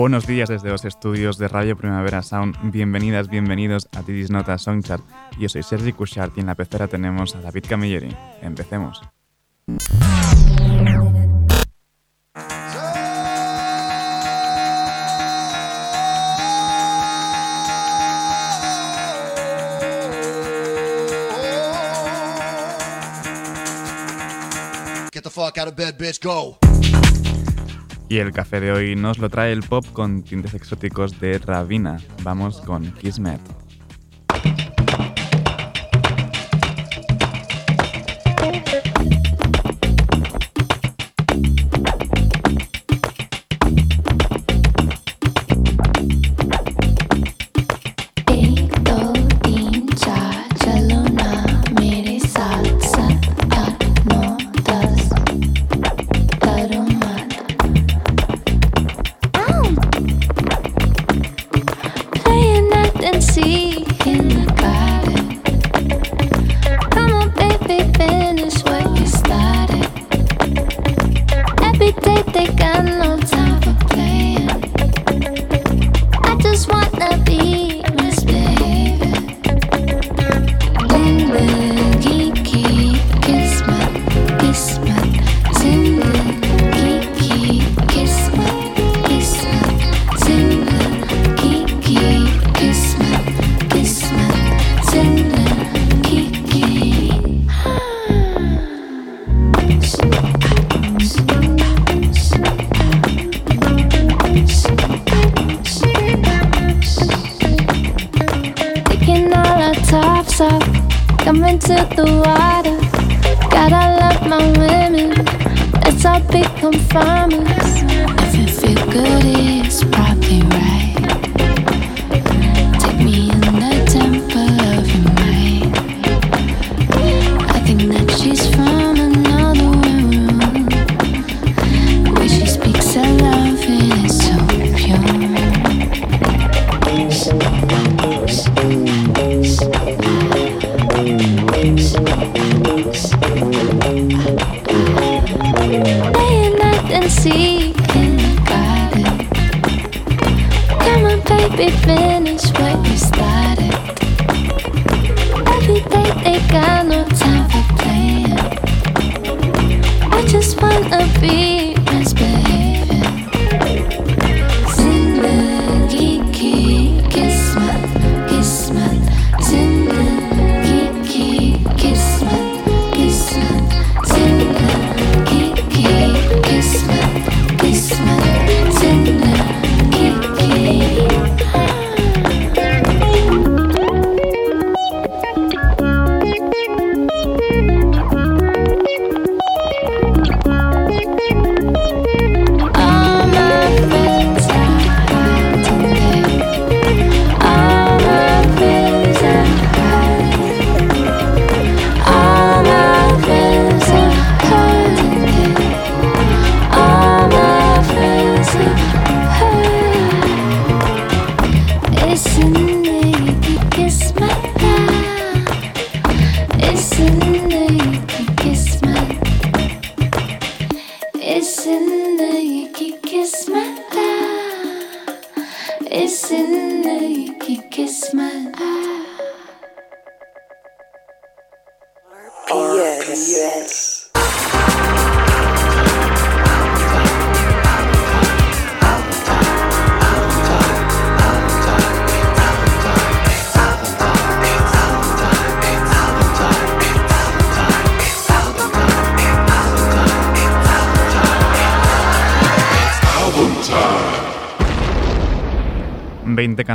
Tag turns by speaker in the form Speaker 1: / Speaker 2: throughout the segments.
Speaker 1: Buenos días desde los estudios de Radio Primavera Sound. Bienvenidas, bienvenidos a Tidis Nota Songchart. Yo soy Sergi Cushart y en la pecera tenemos a David Camilleri. Empecemos.
Speaker 2: Get the fuck out of bed, bitch, go.
Speaker 1: Y el café de hoy nos lo trae el pop con tintes exóticos de Ravina. Vamos con Kismet.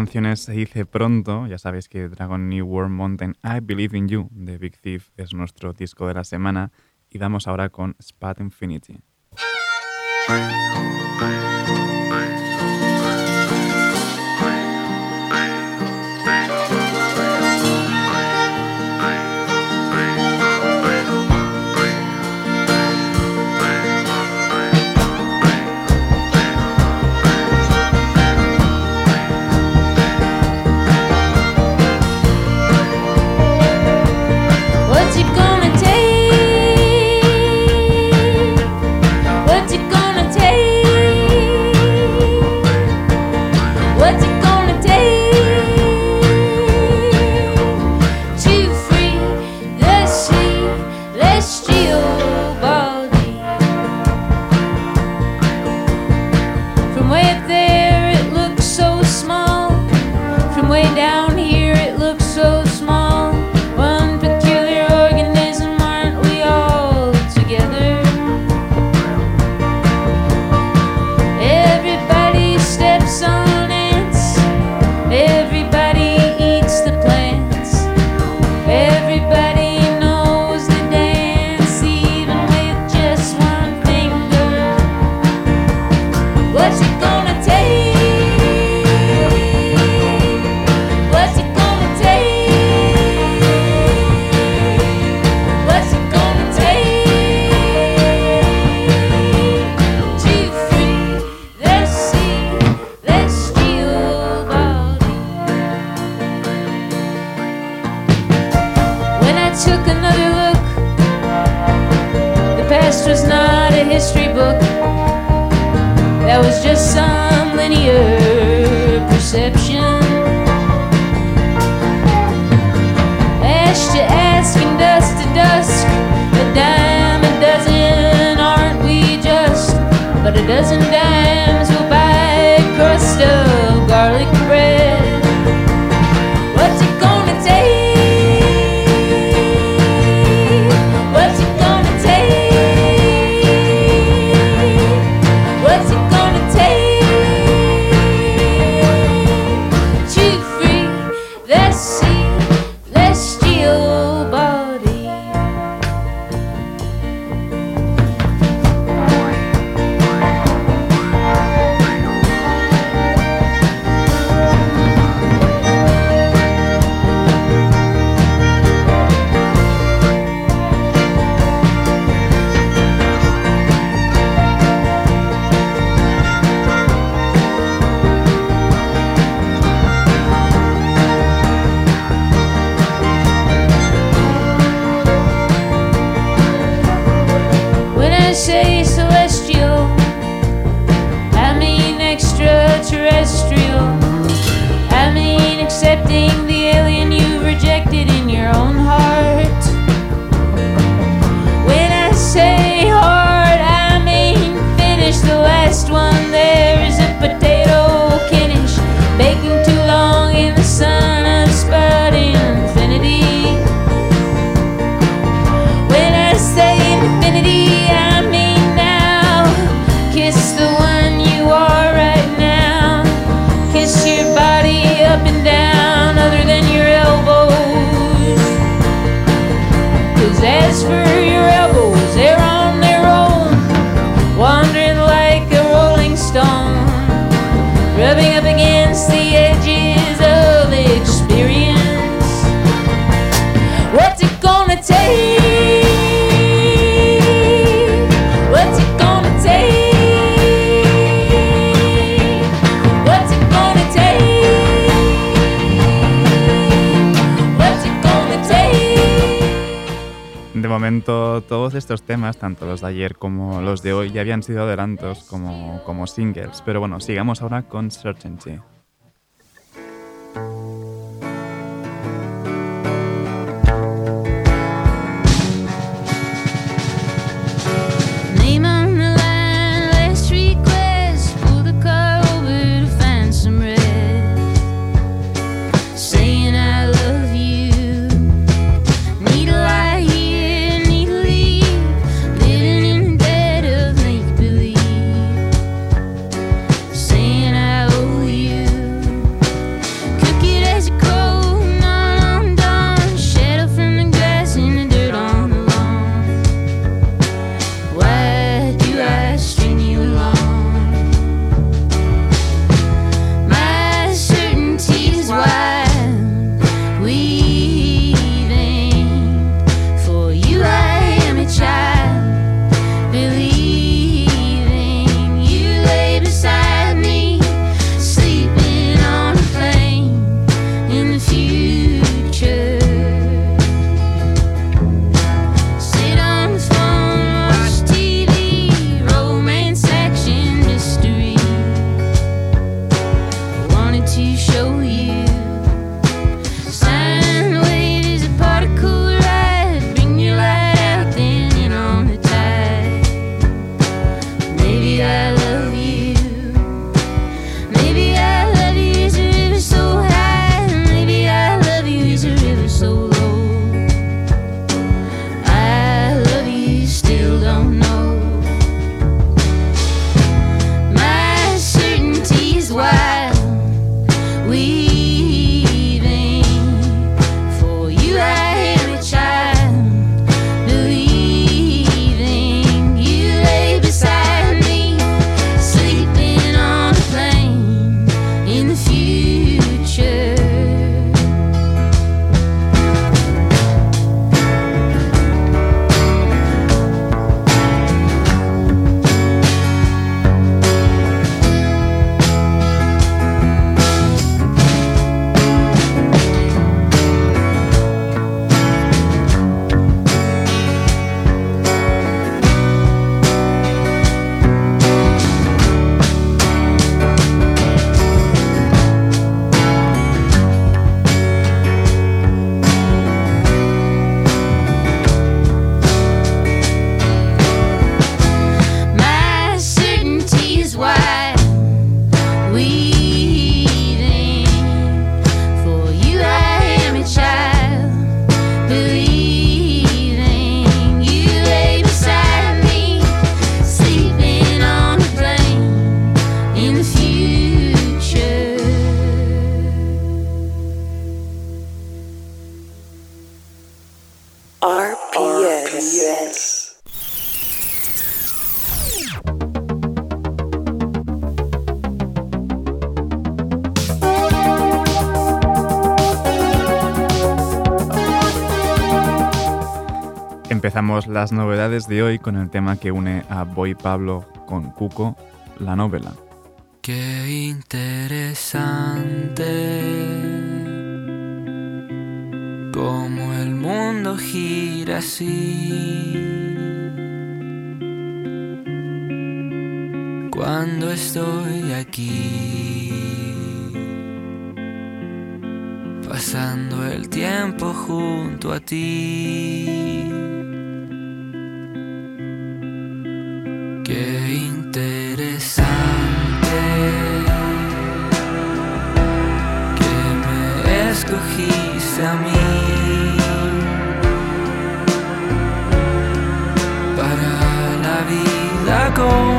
Speaker 3: Canciones se dice pronto. Ya sabéis que Dragon New World Mountain I Believe in You de Big Thief es nuestro disco de la semana y damos ahora con Spat Infinity. Todos estos temas, tanto los de ayer como los de hoy, ya habían sido adelantos como, como singles. Pero bueno, sigamos ahora con Certainty.
Speaker 4: Las novedades de hoy con el tema que une a Boy Pablo con Cuco, la novela.
Speaker 5: Qué interesante como el mundo gira así. Cuando estoy aquí, pasando el tiempo junto a ti. A mí. compartir.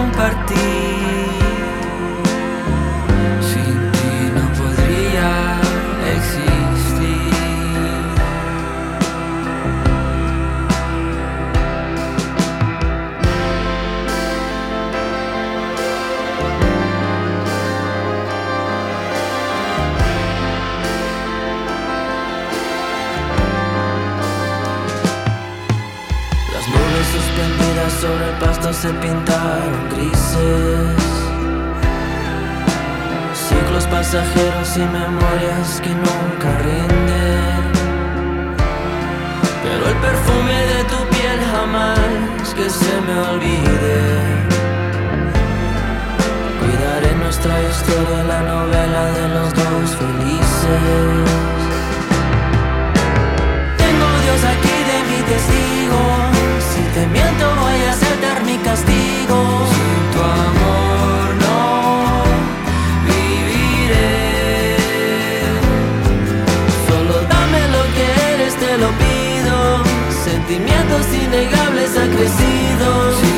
Speaker 5: Se pintaron grises. Ciclos pasajeros y memorias que nunca rinden. Pero el perfume de tu piel jamás que se me olvide. Cuidaré nuestra historia, la novela de los dos felices. Tengo Dios aquí de mi testigo te miento Sentimientos innegables acrecidos. Sin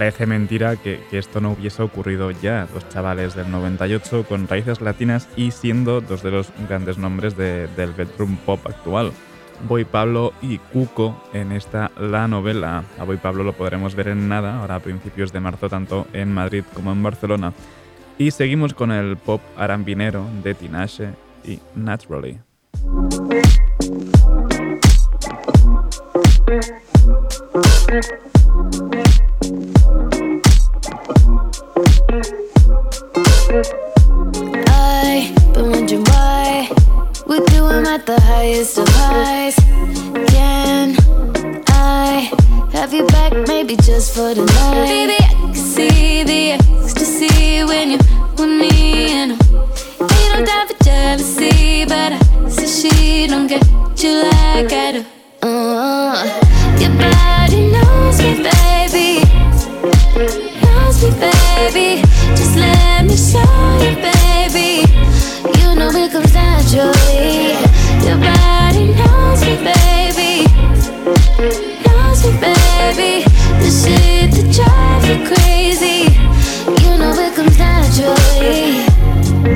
Speaker 4: Parece mentira que, esto no hubiese ocurrido ya. Los chavales del 98 con raíces latinas y siendo dos de los grandes nombres de, del bedroom pop actual. Boy Pablo y Cuco en esta La Novela. A Boy Pablo lo podremos ver en nada, ahora a principios de marzo, tanto en Madrid como en Barcelona. Y seguimos con el pop arambinero de Tinashe y Naturally.
Speaker 6: At the highest of highs. Can I have you back? Maybe be just for the night. Baby, I can see the ecstasy when you're with me. And ain't no time for jealousy, but I see she don't get you like I do. Uh, your body knows me, baby. Knows me, baby. Just let baby. You know it comes naturally. Your body knows me, baby. Knows me, baby. The shit that drives crazy. You know it comes naturally.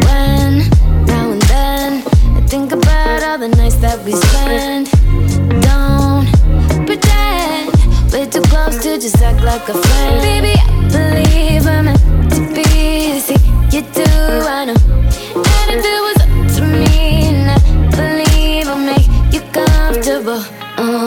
Speaker 6: When, now and then, I think about all the nights that we spend. Don't pretend we're too close to just act like a friend. Baby, over. Uh.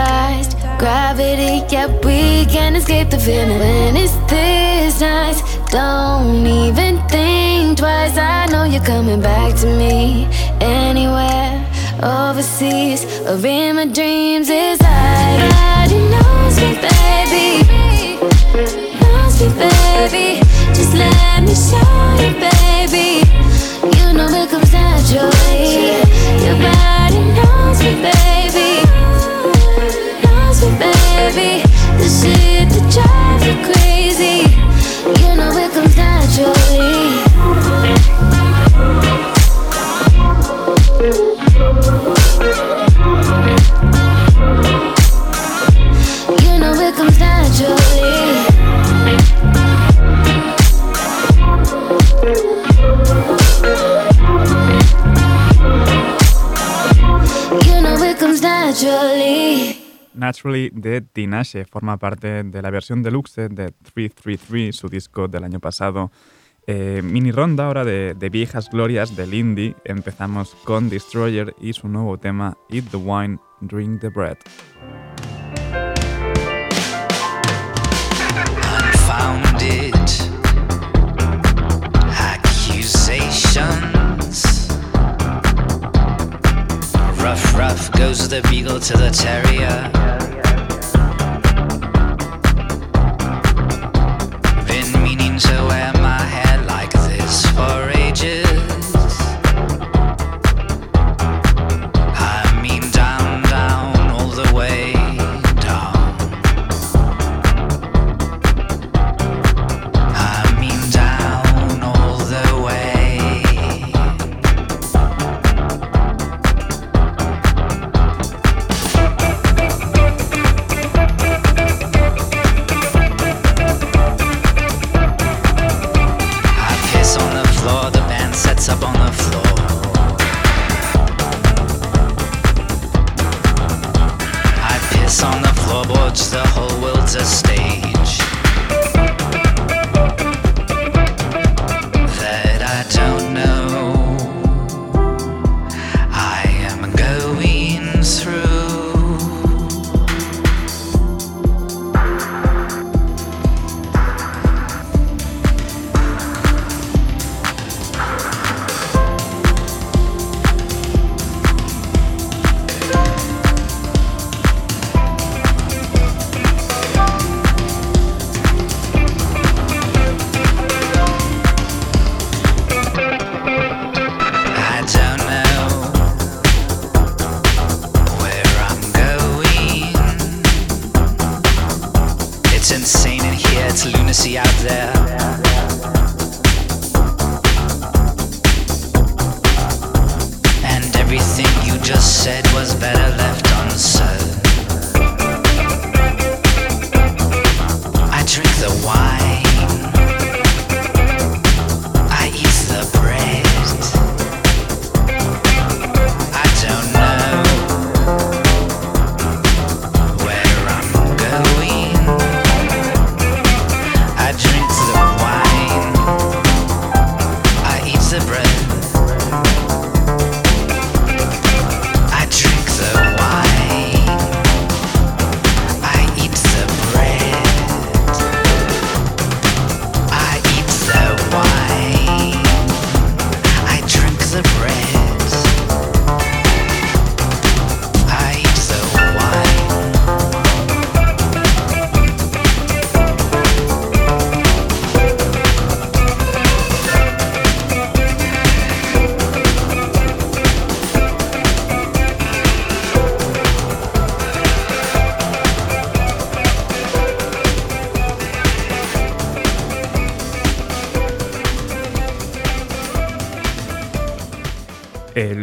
Speaker 6: Magnetized. Gravity, yeah, we can't escape the feeling. When it's this nice, don't even think twice. I know you're coming back to me anywhere, overseas, or in my dreams. It's like body knows me, baby knows me, baby. Just let me show you, baby. You know it comes naturally. Baby. The shit that drives you crazy. You know it comes naturally. You know it comes naturally. You know it comes naturally.
Speaker 4: Naturally de Tinashe forma parte de la versión deluxe de 333, su disco del año pasado. Eh, mini ronda ahora de, viejas glorias del indie. Empezamos con Destroyer y su nuevo tema Eat the Wine, Drink the Bread.
Speaker 7: Rough, rough goes the beagle to the terrier. Been meaning to wear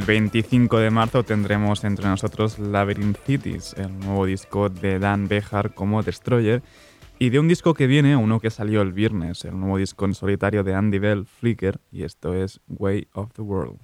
Speaker 4: 25 de marzo tendremos entre nosotros Labyrinth Cities, el nuevo disco de Dan Bejar como Destroyer, y de un disco que viene, uno que salió el viernes, el nuevo disco en solitario de Andy Bell, Flicker, y esto es Way of the World.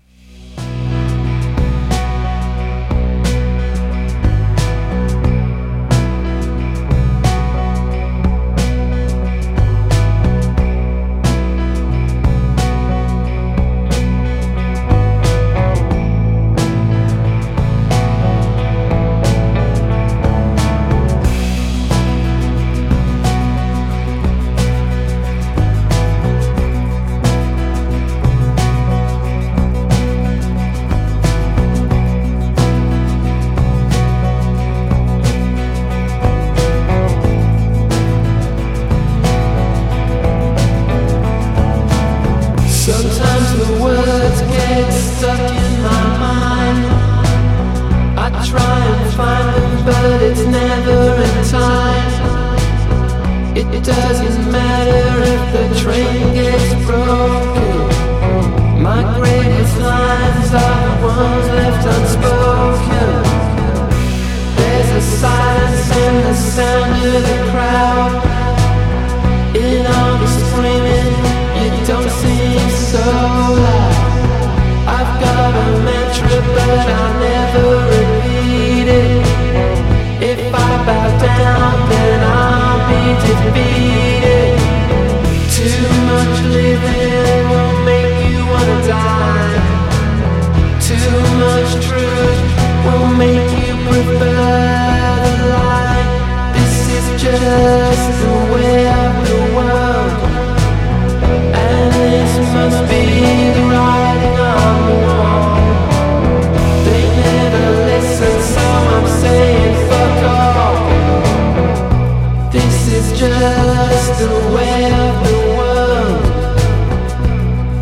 Speaker 8: just the way of the world.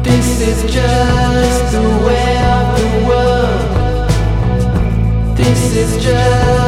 Speaker 8: This is just the way of the world. This is just.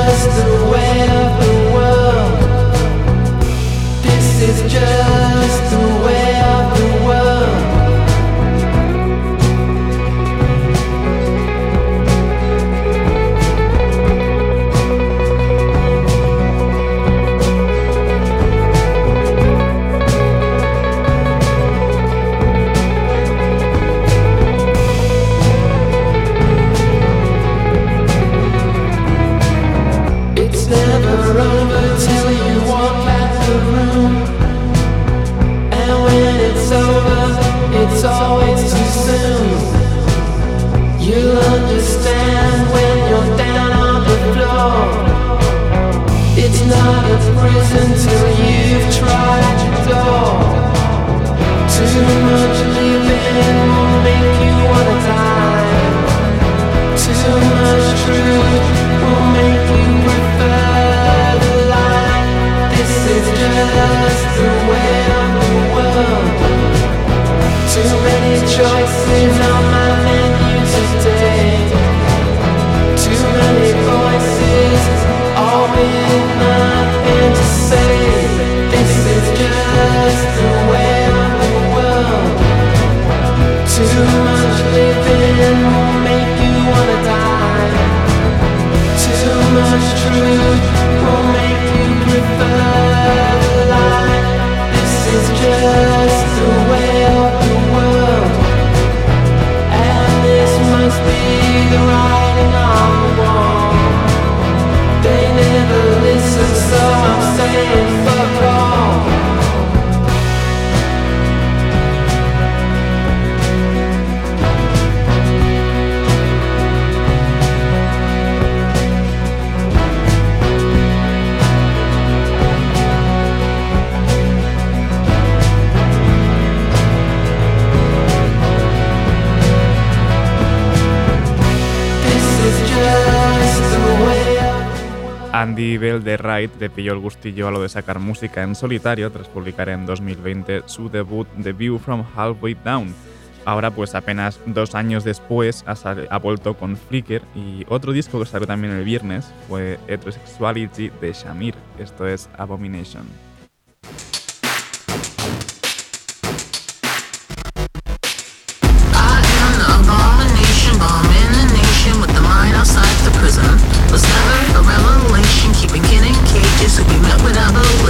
Speaker 4: De Wright le pilló el gustillo a lo de sacar música en solitario tras publicar en 2020 su debut The View from Halfway Down. Ahora, pues apenas dos años después, ha, ha vuelto con Flickr y otro disco que salió también el viernes fue Heterosexuality de Shamir. Esto es Abomination.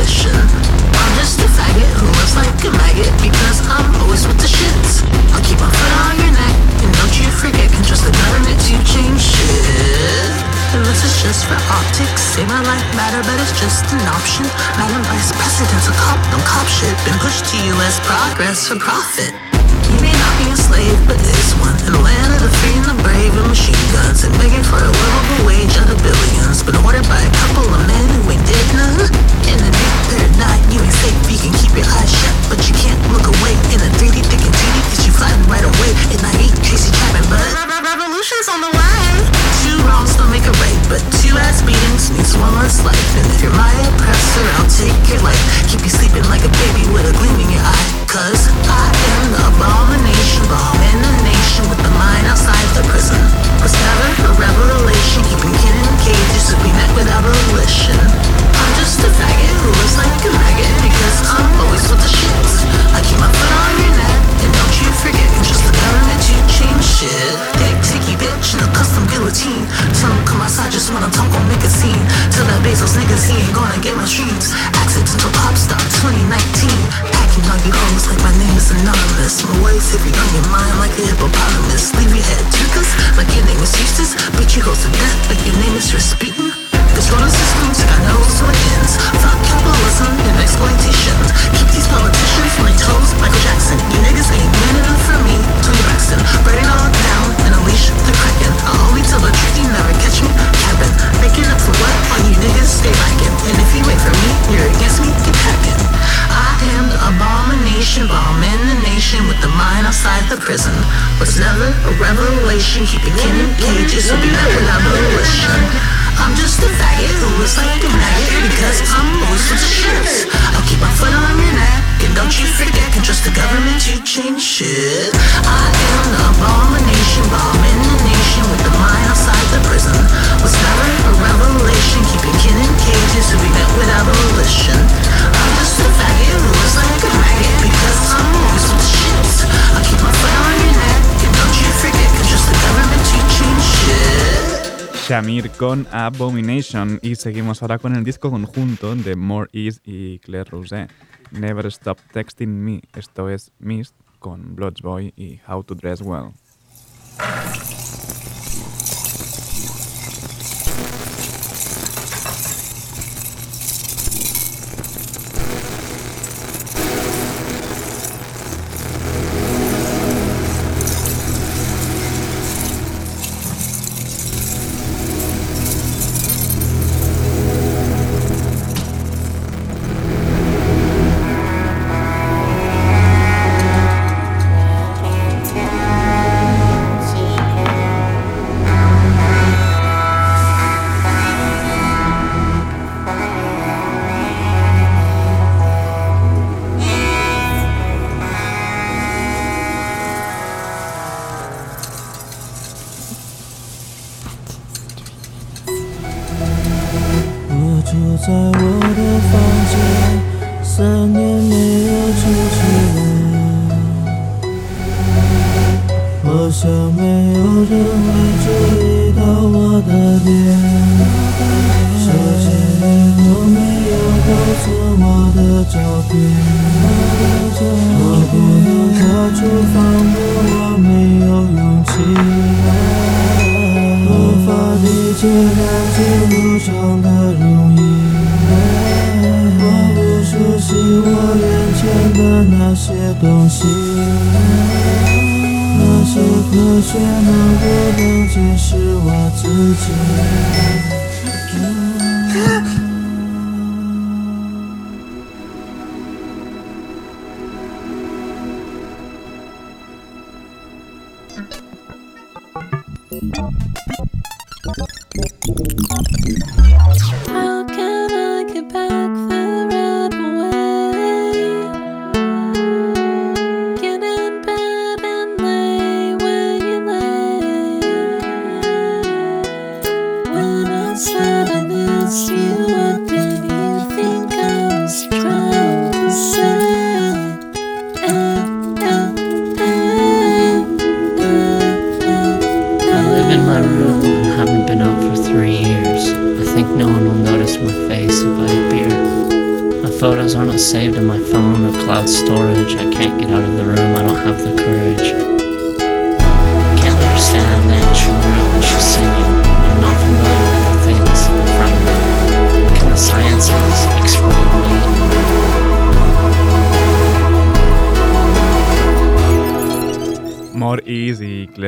Speaker 9: I'm just a faggot who lives like a maggot because I'm always with the shits. I'll keep my foot on your neck, and don't you forget, can trust the government to change shit. This is just for optics. Say my life matter, but it's just an option. Madam Vice President's a cop, don't cop shit. Been pushed to U.S. progress for profit. You may not be a slave, but is one. In the land of the free and brave with machine guns and begging for a livable wage out of billions. Been ordered by a couple of men who ain't did none. In the deep third night, you ain't safe. You can keep your eyes shut, but you can't look away. In a 3D thinking 2D, cause you flying right away. And I ain't Tracy Chapman, but revolution's on the way. Two wrongs don't make a right, but two ass beatings means one less life. And if you're my oppressor, I'll take your life. Keep you sleeping like a baby with a gleam in your eye. Cause I am the abomination bomb in with the mind outside the prison. Was never a revelation, keeping kin in cages to be met with abolition. I'm just a faggot who looks like a maggot because I'm always with the shits. I keep my foot on your neck, and don't you forget, can trust the government to change shit. Dick ticky bitch in a custom guillotine. Tell him come outside, just wanna talk, gon' make a scene. Tell that Bezos niggas he ain't gonna get my streams. Accidental pop star 2019. Packing on you hoes like my name is anonymous. My ways heavy on your mind like a hippopotamus. Leave your head toothless like your name is Eustace. Beat you hoes to death like your name is Rasputin. This roller system's got no ends. Fuck capitalism and exploitation. Keep these politicians on their toes. Michael Jackson, you niggas ain't man enough for me. Tony Braxton, write it all down and unleash the kraken. I'll only tell the truth, you never catch me. Cabin, making up for what all you niggas stay lacking. And if you wait for me, you're against me, get packing. I am the abomination bomb in the nation with the mind outside the prison. Was never a revelation, keeping kin in cages will be met with abolition. I'm just a faggot who looks like a maggot because I'm always with the shits. I'll keep my foot on your neck, and don't you forget, can trust the government to change shit. I am the abomination bomb in the nation with the mind outside the prison. Was never a revelation, keeping kin in cages to be met with abolition. I'm just a faggot who looks like a maggot because I'm always with shits. I'll keep my foot on your neck, and don't you forget, can trust the government to change shit.
Speaker 4: Shamir con Abomination y seguimos ahora con el disco conjunto de More East y Claire Rousset. Never Stop Texting Me. Esto es Mist con Bloodsboy y How to Dress Well.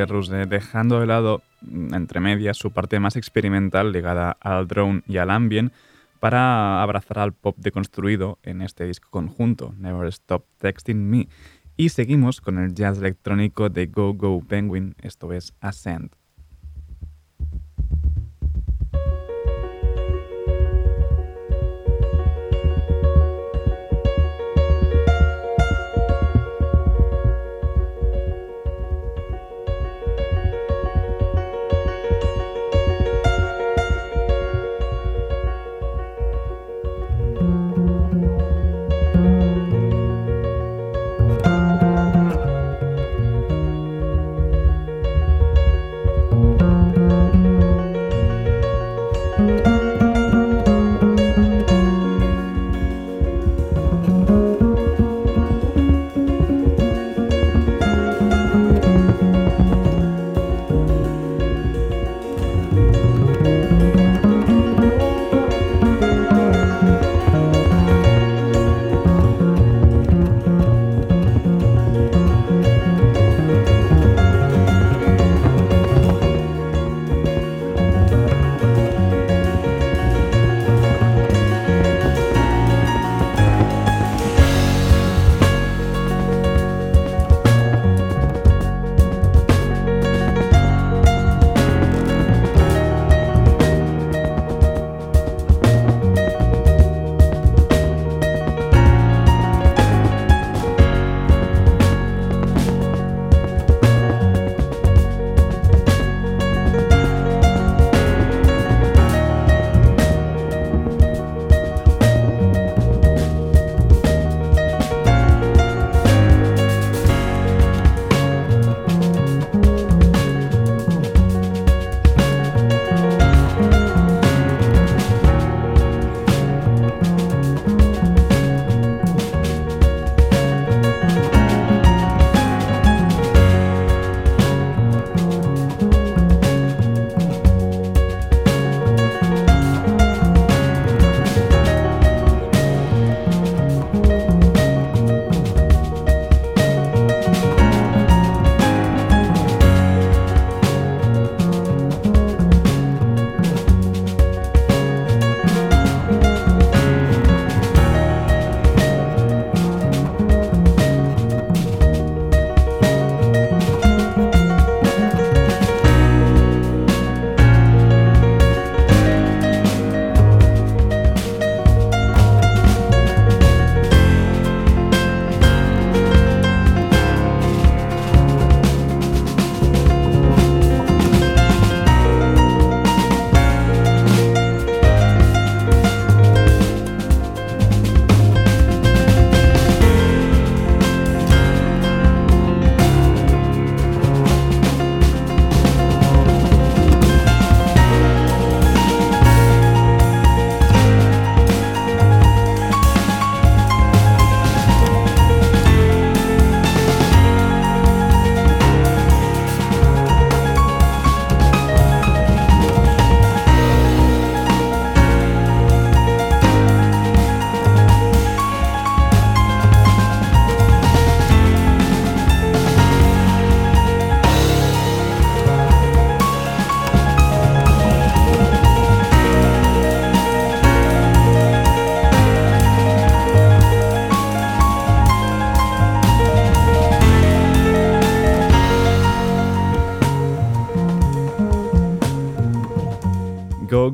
Speaker 4: Claire dejando de lado, mm, entre medias, su parte más experimental ligada al drone y al ambient para abrazar al pop deconstruido en este disco conjunto, Never Stop Texting Me. Y seguimos con el jazz electrónico de Go Go Penguin, esto es Ascent.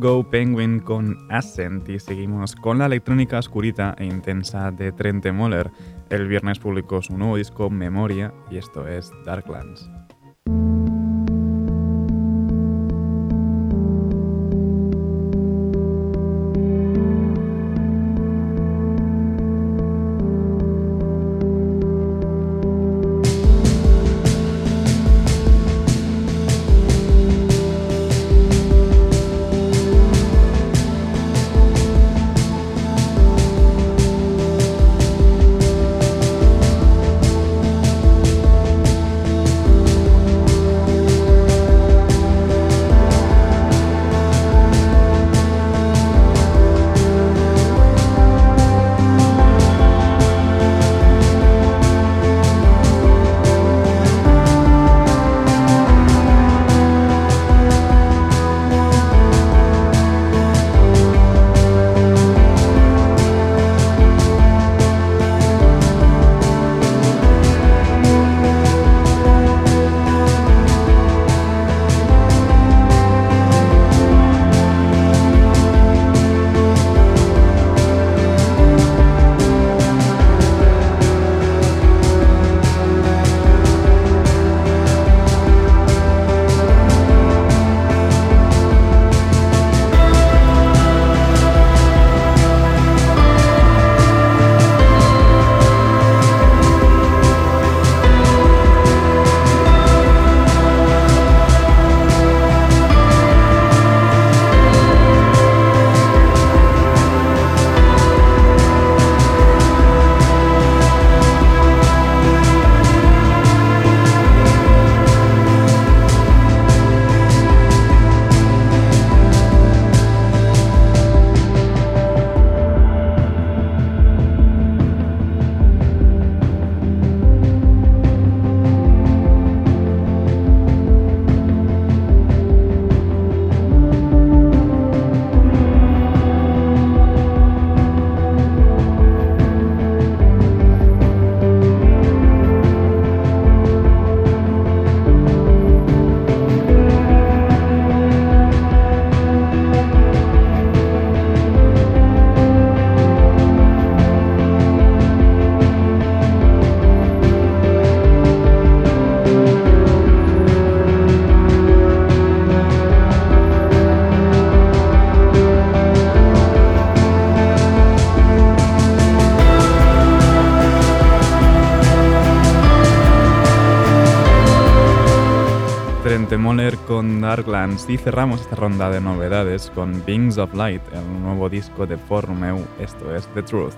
Speaker 4: Go Penguin con Ascent y seguimos con la electrónica oscurita e intensa de Trente Moller. El viernes publicó su nuevo disco Memoria y esto es Darklands. Con Darklands y cerramos esta ronda de novedades con Beings of Light, el nuevo disco de Formeu, esto es The Truth.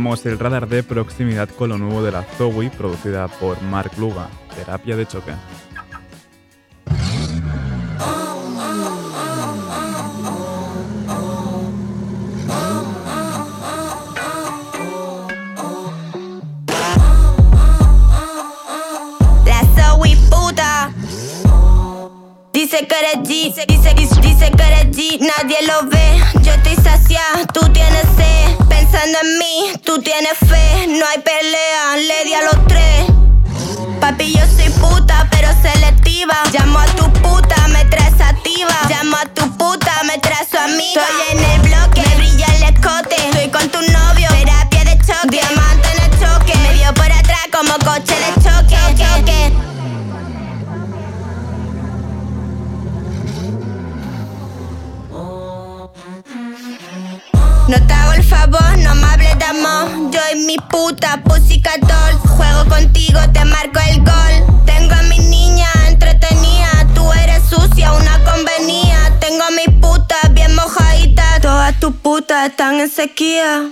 Speaker 4: El radar de proximidad con lo nuevo de la Zoe, producida por Mark Luga, Terapia de Choque.
Speaker 10: Dice que eres G, dice, dice, dice que eres G, nadie lo ve. Yo estoy saciada, tú tienes sed. Pensando en mí, tú tienes fe. No hay pelea, le di a los tres. Papi, yo soy puta, pero selectiva. Llamo a tu puta, me traes activa. Llamo a tu puta, me traes amiga. Estoy en el bloque, Yo y mi puta Pussycat Doll. Juego contigo, te marco el gol. Tengo a mi niña entretenida. Tú eres sucia, una convenía. Tengo a mi puta bien mojadita. Todas tus putas están en sequía.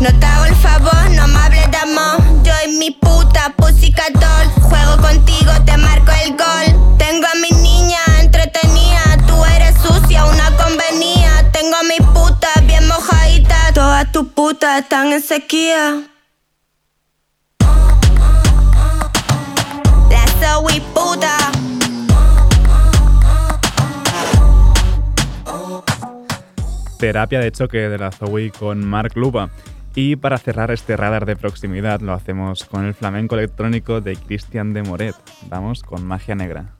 Speaker 10: No te hago el favor, no me hables de amor. Yo y mi puta Pussycat Doll. Juego contigo, te marco el gol. Putas están en sequía.
Speaker 4: Terapia de choque de la Zoe con Mark Luba. Y para cerrar este radar de proximidad lo hacemos con el flamenco electrónico de Christian de Moret. Vamos con Magia Negra.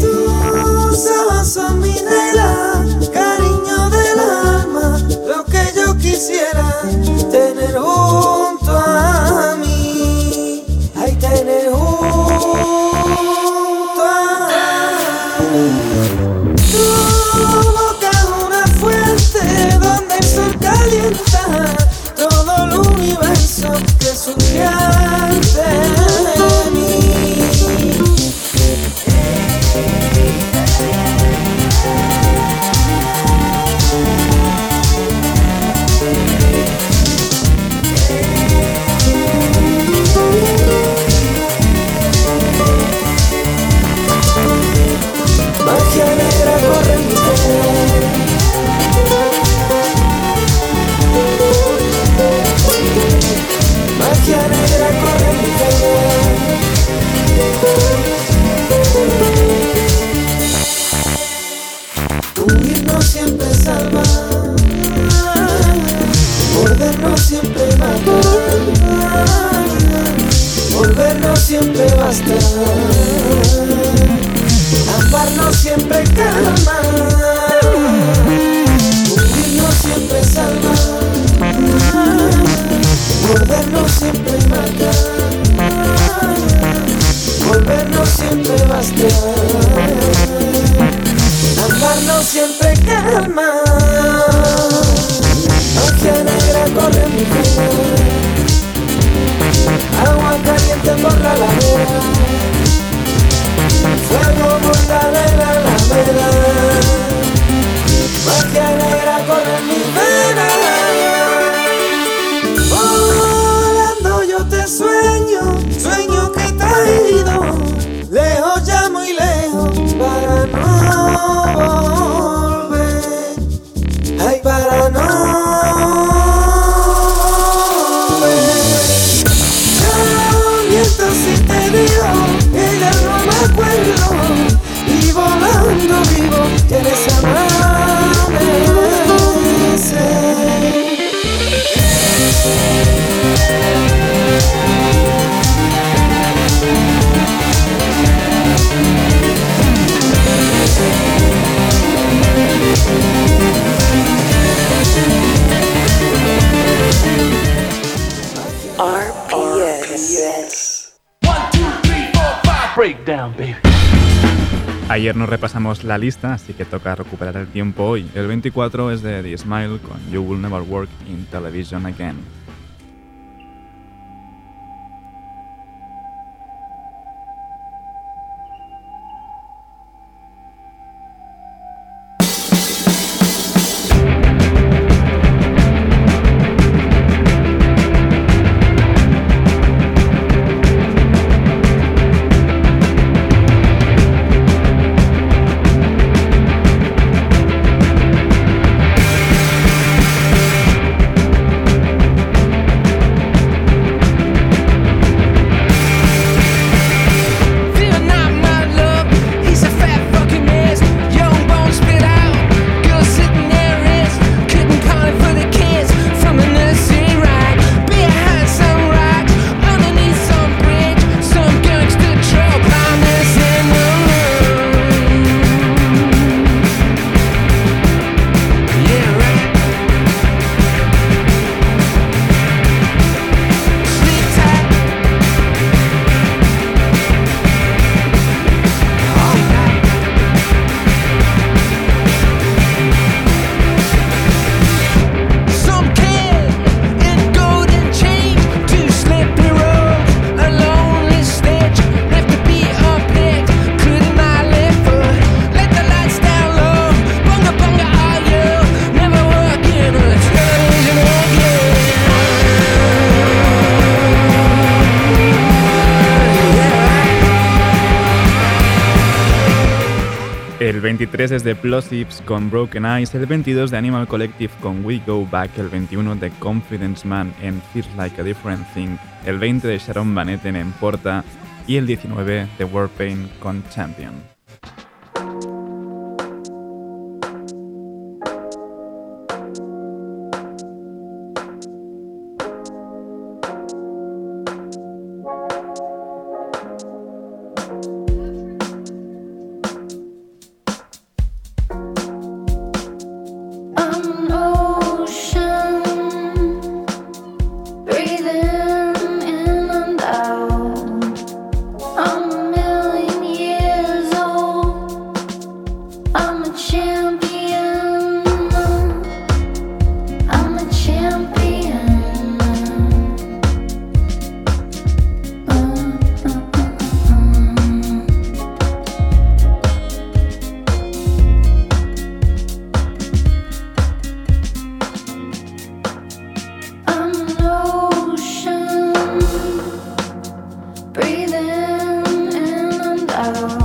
Speaker 11: Tus ojos son mi negra,
Speaker 4: Ayer nos repasamos la lista, así que toca recuperar el tiempo hoy. El 24 es de The Smile con You Will Never Work in Television Again.
Speaker 1: 23 es de Plosives con Broken Eyes, el 22 de Animal Collective con We Go Back, el 21 de Confidence Man en Feels Like a Different Thing, el 20 de Sharon Van Etten en Porta y el 19 de Warpaint con Champion. alone.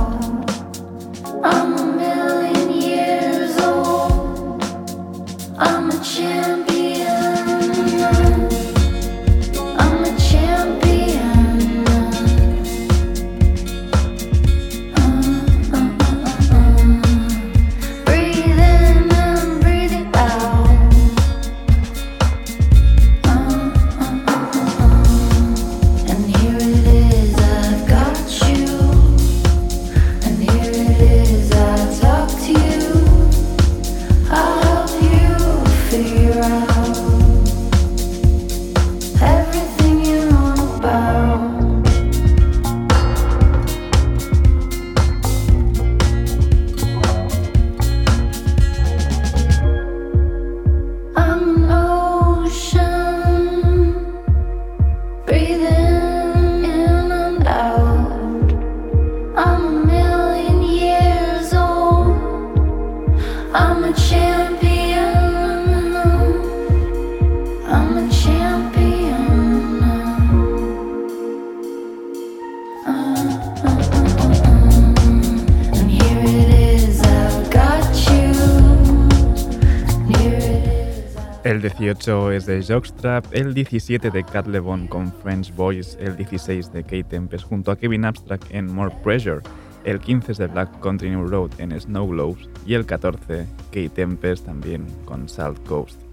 Speaker 1: 18 es de Jockstrap, el 17 de Cat Levon con French Boys, el 16 de Kate Tempest junto a Kevin Abstract en More Pressure, el 15 es de Black Country New Road en Snow Globes y el 14 Kate Tempest también con South Coast.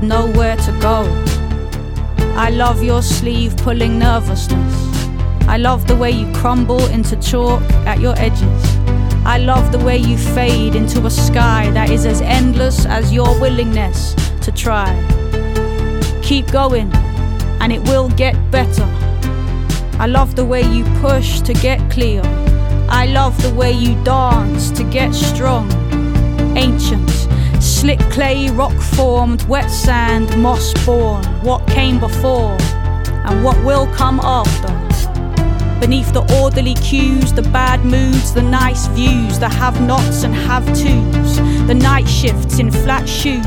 Speaker 12: With nowhere to go. I love your sleeve pulling nervousness. I love the way you crumble into chalk at your edges. I love the way you fade into a sky that is as endless as your willingness to try. Keep going, and it will get better. I love the way you push to get clear. I love the way you dance to get strong. Ancient, Slick clay, rock formed, wet sand, moss born. What came before and what will come after. Beneath the orderly cues, the bad moods, the nice views, the have nots and have tos, the night shifts in flat shoes,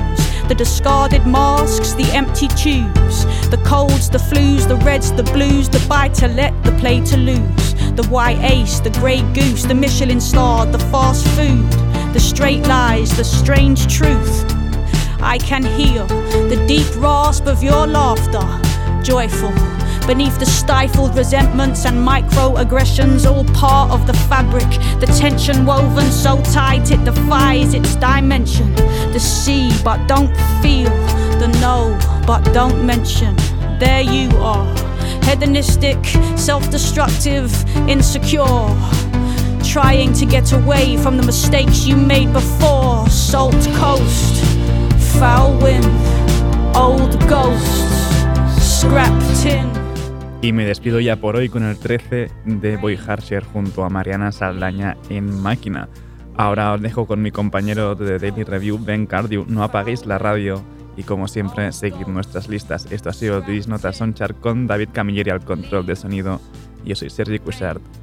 Speaker 12: the discarded masks, the empty tubes, the colds, the flus, the reds, the blues, the buy to let, the play to lose, the white ace, the grey goose, the Michelin star, the fast food the straight lies, the strange truth. I can hear the deep rasp of your laughter, joyful, beneath the stifled resentments and microaggressions, all part of the fabric. The tension woven so tight it defies its dimension. The see but don't feel, the know but don't mention. There you are, hedonistic, self destructive, insecure. Trying to get away from the mistakes you made before. Salt coast, foul wind, old ghosts, scrap tin.
Speaker 4: Y me despido ya por hoy con el 13 de Boy Harsher junto a Mariana Saldaña en Máquina. Ahora os dejo con mi compañero de Daily Review, Ben Cardew. No apaguéis la radio y como siempre, seguid nuestras listas. Esto ha sido Disnota Sonchar con David Camilleri al control de sonido. Yo soy Sergi Cushart.